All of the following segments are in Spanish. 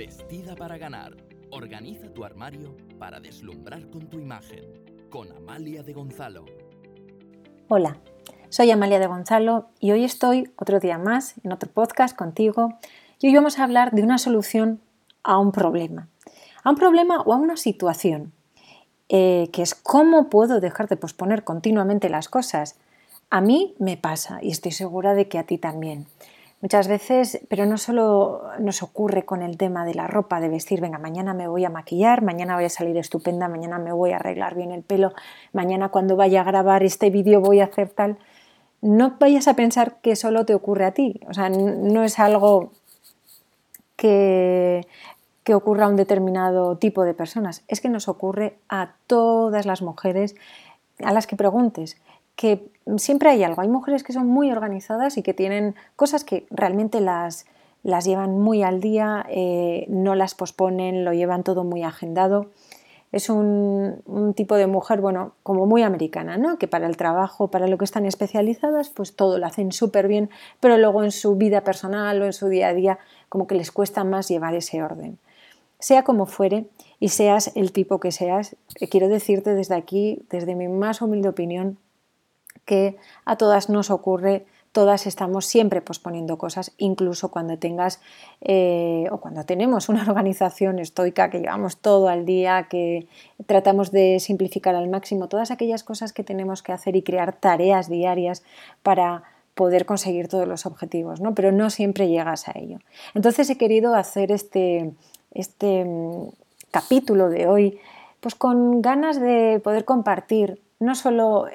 Vestida para ganar. Organiza tu armario para deslumbrar con tu imagen. Con Amalia de Gonzalo. Hola, soy Amalia de Gonzalo y hoy estoy otro día más en otro podcast contigo y hoy vamos a hablar de una solución a un problema. A un problema o a una situación, eh, que es cómo puedo dejar de posponer continuamente las cosas. A mí me pasa y estoy segura de que a ti también. Muchas veces, pero no solo nos ocurre con el tema de la ropa, de vestir, venga, mañana me voy a maquillar, mañana voy a salir estupenda, mañana me voy a arreglar bien el pelo, mañana cuando vaya a grabar este vídeo voy a hacer tal. No vayas a pensar que solo te ocurre a ti, o sea, no es algo que, que ocurra a un determinado tipo de personas, es que nos ocurre a todas las mujeres a las que preguntes que siempre hay algo. Hay mujeres que son muy organizadas y que tienen cosas que realmente las, las llevan muy al día, eh, no las posponen, lo llevan todo muy agendado. Es un, tipo de mujer, bueno, como muy americana, ¿no? Que para el trabajo, para lo que están especializadas, pues todo lo hacen súper bien, pero luego en su vida personal o en su día a día, como que les cuesta más llevar ese orden. Sea como fuere y seas el tipo que seas, eh, quiero decirte desde aquí, desde mi más humilde opinión, que a todas nos ocurre, todas estamos siempre posponiendo cosas, incluso cuando tengas eh, o cuando tenemos una organización estoica que llevamos todo al día, que tratamos de simplificar al máximo todas aquellas cosas que tenemos que hacer y crear tareas diarias para poder conseguir todos los objetivos, ¿no? pero no siempre llegas a ello. Entonces he querido hacer este, este mm, capítulo de hoy pues con ganas de poder compartir no solo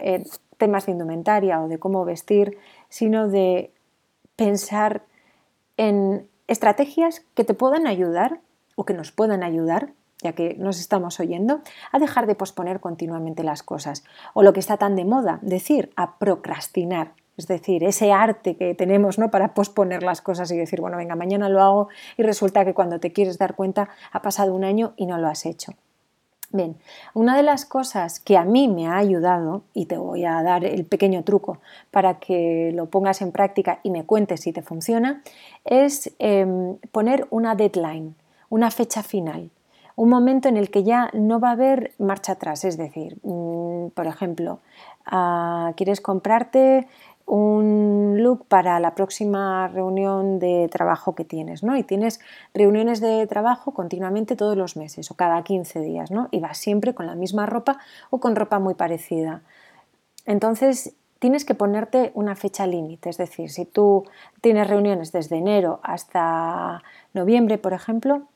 temas de indumentaria o de cómo vestir, sino de pensar en estrategias que te puedan ayudar o que nos puedan ayudar, ya que nos estamos oyendo, a dejar de posponer continuamente las cosas. O lo que está tan de moda, decir, a procrastinar. Es decir, ese arte que tenemos ¿no? para posponer las cosas y decir, bueno, venga, mañana lo hago y resulta que cuando te quieres dar cuenta ha pasado un año y no lo has hecho. Bien, una de las cosas que a mí me ha ayudado, y te voy a dar el pequeño truco para que lo pongas en práctica y me cuentes si te funciona, es em, poner una deadline, una fecha final, un momento en el que ya no va a haber marcha atrás. Es decir, mm, por ejemplo, ah, quieres comprarte un look para la próxima reunión de trabajo que tienes, ¿no? Y tienes reuniones de trabajo continuamente todos los meses o cada 15 días, ¿no? Y vas siempre con la misma ropa o con ropa muy parecida. Entonces, tienes que ponerte una fecha límite, es decir, si tú tienes reuniones desde enero hasta noviembre, por ejemplo,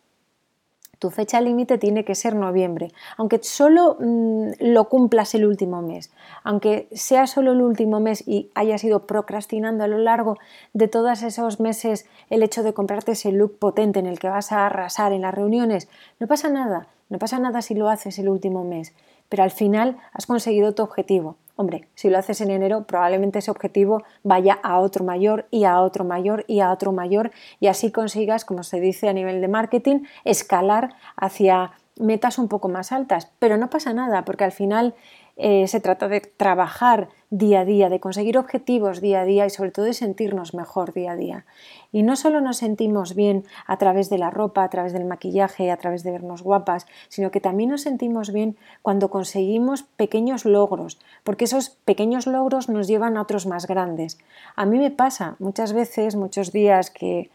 tu fecha límite tiene que ser noviembre, aunque solo mm, lo cumplas el último mes, aunque sea solo el último mes y hayas ido procrastinando a lo largo de todos esos meses el hecho de comprarte ese look potente en el que vas a arrasar en las reuniones, no pasa nada, no pasa nada si lo haces el último mes, pero al final has conseguido tu objetivo. Hombre, si lo haces en enero, probablemente ese objetivo vaya a otro mayor y a otro mayor y a otro mayor y así consigas, como se dice a nivel de marketing, escalar hacia metas un poco más altas. Pero no pasa nada, porque al final eh, se trata de trabajar día a día, de conseguir objetivos día a día y sobre todo de sentirnos mejor día a día. Y no solo nos sentimos bien a través de la ropa, a través del maquillaje, a través de vernos guapas, sino que también nos sentimos bien cuando conseguimos pequeños logros, porque esos pequeños logros nos llevan a otros más grandes. A mí me pasa muchas veces, muchos días que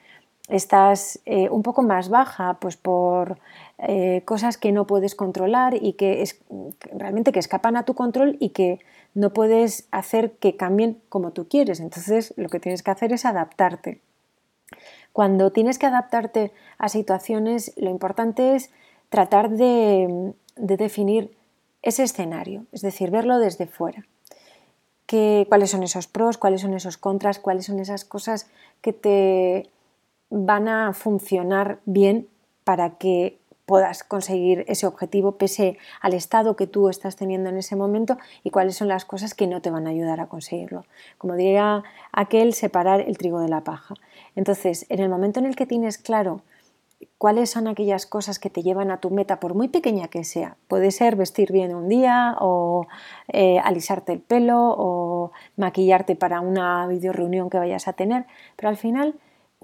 estás eh, un poco más baja, pues por eh, cosas que no puedes controlar y que, es, realmente que escapan a tu control y que no puedes hacer que cambien como tú quieres. Entonces lo que tienes que hacer es adaptarte. Cuando tienes que adaptarte a situaciones, lo importante es tratar de, definir ese escenario, es decir, verlo desde fuera. cuáles son esos pros, cuáles son esos contras, cuáles son esas cosas que te van a funcionar bien para que puedas conseguir ese objetivo pese al estado que tú estás teniendo en ese momento y cuáles son las cosas que no te van a ayudar a conseguirlo. Como diría aquel, separar el trigo de la paja. Entonces, en el momento en el que tienes claro cuáles son aquellas cosas que te llevan a tu meta, por muy pequeña que sea, puede ser vestir bien un día o eh, alisarte el pelo o maquillarte para una video reunión que vayas a tener, pero al final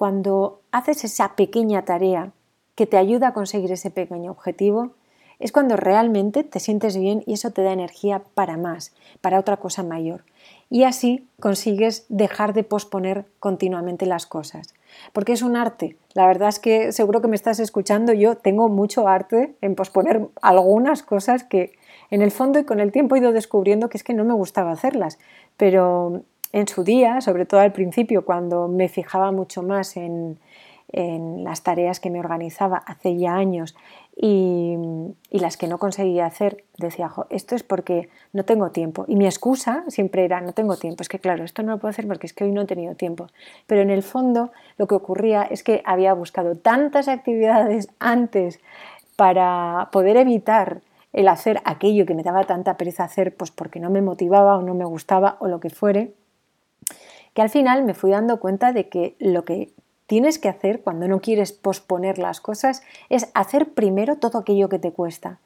cuando haces esa pequeña tarea que te ayuda a conseguir ese pequeño objetivo, es cuando realmente te sientes bien y eso te da energía para más, para otra cosa mayor. Y así consigues dejar de posponer continuamente las cosas. Porque es un arte. La verdad es que seguro que me estás escuchando, yo tengo mucho arte en posponer algunas cosas que en el fondo y con el tiempo he ido descubriendo que es que no me gustaba hacerlas. Pero en su día, sobre todo al principio, cuando me fijaba mucho más en, las tareas que me organizaba hace ya años y, las que no conseguía hacer, decía, esto es porque no tengo tiempo. Y mi excusa siempre era, no tengo tiempo. Es que claro, esto no lo puedo hacer porque es que hoy no he tenido tiempo. Pero en el fondo lo que ocurría es que había buscado tantas actividades antes para poder evitar el hacer aquello que me daba tanta pereza hacer, pues porque no me motivaba o no me gustaba o lo que fuere, que al final me fui dando cuenta de que lo que tienes que hacer cuando no quieres posponer las cosas es hacer primero todo aquello que te cuesta.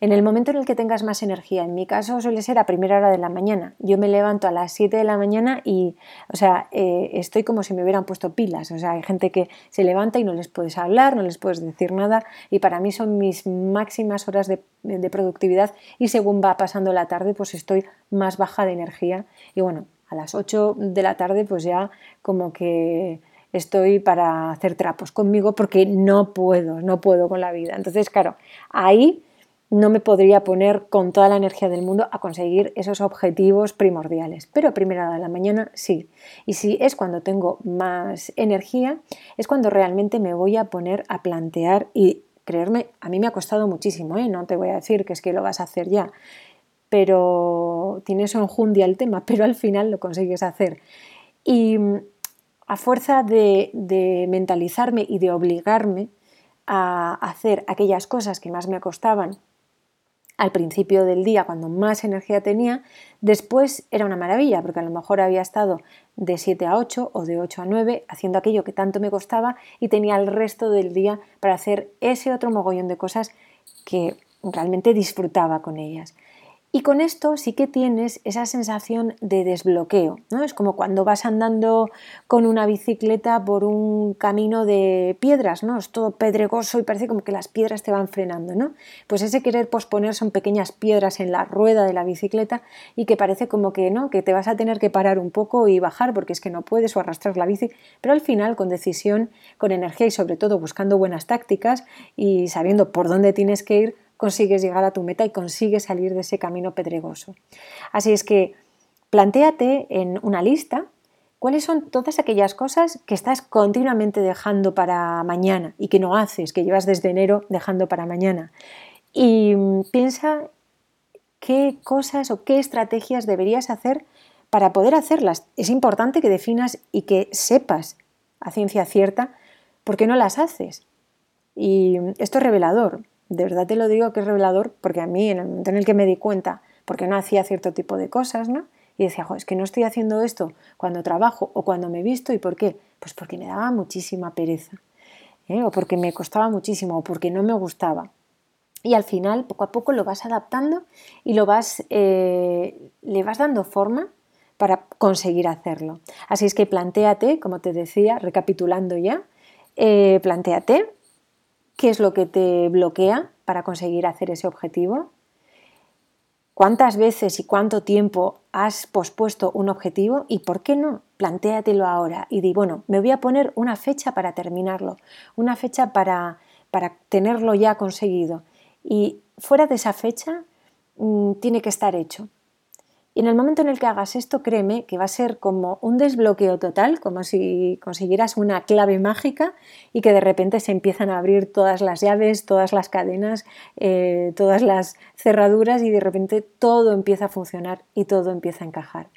En el momento en el que tengas más energía, en mi caso suele ser a primera hora de la mañana. Yo me levanto a las 7 de la mañana y, o sea, eh, estoy como si me hubieran puesto pilas. O sea, hay gente que se levanta y no les puedes hablar, no les puedes decir nada y para mí son mis máximas horas de, de productividad y según va pasando la tarde pues estoy más baja de energía y bueno, a las 8 de la tarde pues ya como que estoy para hacer trapos conmigo porque no puedo, no puedo con la vida. Entonces, claro, ahí no me podría poner con toda la energía del mundo a conseguir esos objetivos primordiales. Pero a primera hora de la mañana sí. Y si es cuando tengo más energía, es cuando realmente me voy a poner a plantear y creerme, a mí me ha costado muchísimo, ¿eh? no te voy a decir que es que lo vas a hacer ya, pero tienes enjundia el tema, pero al final lo consigues hacer. Y a fuerza de, mentalizarme y de obligarme a hacer aquellas cosas que más me costaban al principio del día, cuando más energía tenía, después era una maravilla, porque a lo mejor había estado de 7 a 8 o de 8 a 9 haciendo aquello que tanto me costaba y tenía el resto del día para hacer ese otro mogollón de cosas que realmente disfrutaba con ellas. Y con esto sí que tienes esa sensación de desbloqueo, ¿no? Es como cuando vas andando con una bicicleta por un camino de piedras, ¿no? Es todo pedregoso y parece como que las piedras te van frenando, ¿no? Pues ese querer posponer son pequeñas piedras en la rueda de la bicicleta y que parece como que, ¿no? Que te vas a tener que parar un poco y bajar porque es que no puedes o arrastrar la bici, pero al final con decisión, con energía y sobre todo buscando buenas tácticas y sabiendo por dónde tienes que ir, consigues llegar a tu meta y consigues salir de ese camino pedregoso. Así es que plantéate en una lista cuáles son todas aquellas cosas que estás continuamente dejando para mañana y que no haces, que llevas desde enero dejando para mañana. Y piensa qué cosas o qué estrategias deberías hacer para poder hacerlas. Es importante que definas y que sepas a ciencia cierta por qué no las haces. Y esto es revelador de verdad te lo digo que es revelador porque a mí en el momento en el que me di cuenta, porque no hacía cierto tipo de cosas, ¿no? Y decía, es que no estoy haciendo esto cuando trabajo o cuando me visto, ¿y por qué? Pues porque me daba muchísima pereza, ¿eh? o porque me costaba muchísimo, o porque no me gustaba. Y al final, poco a poco lo vas adaptando y lo vas, eh, le vas dando forma para conseguir hacerlo. Así es que plantéate, como te decía, recapitulando ya, eh, plantéate ¿Qué es lo que te bloquea para conseguir hacer ese objetivo? ¿Cuántas veces y cuánto tiempo has pospuesto un objetivo? ¿Y por qué no? Plantéatelo ahora y di, bueno, me voy a poner una fecha para terminarlo, una fecha para, para tenerlo ya conseguido. Y fuera de esa fecha mm, tiene que estar hecho. Y en el momento en el que hagas esto, créeme que va a ser como un desbloqueo total, como si consiguieras una clave mágica y que de repente se empiezan a abrir todas las llaves, todas las cadenas, eh, todas las cerraduras y de repente todo empieza a funcionar y todo empieza a encajar.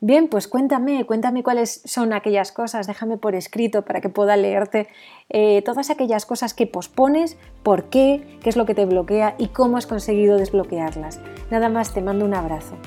Bien, pues cuéntame, cuéntame cuáles son aquellas cosas, déjame por escrito para que pueda leerte eh, todas aquellas cosas que pospones, por qué, qué es lo que te bloquea y cómo has conseguido desbloquearlas. Nada más, te mando un abrazo.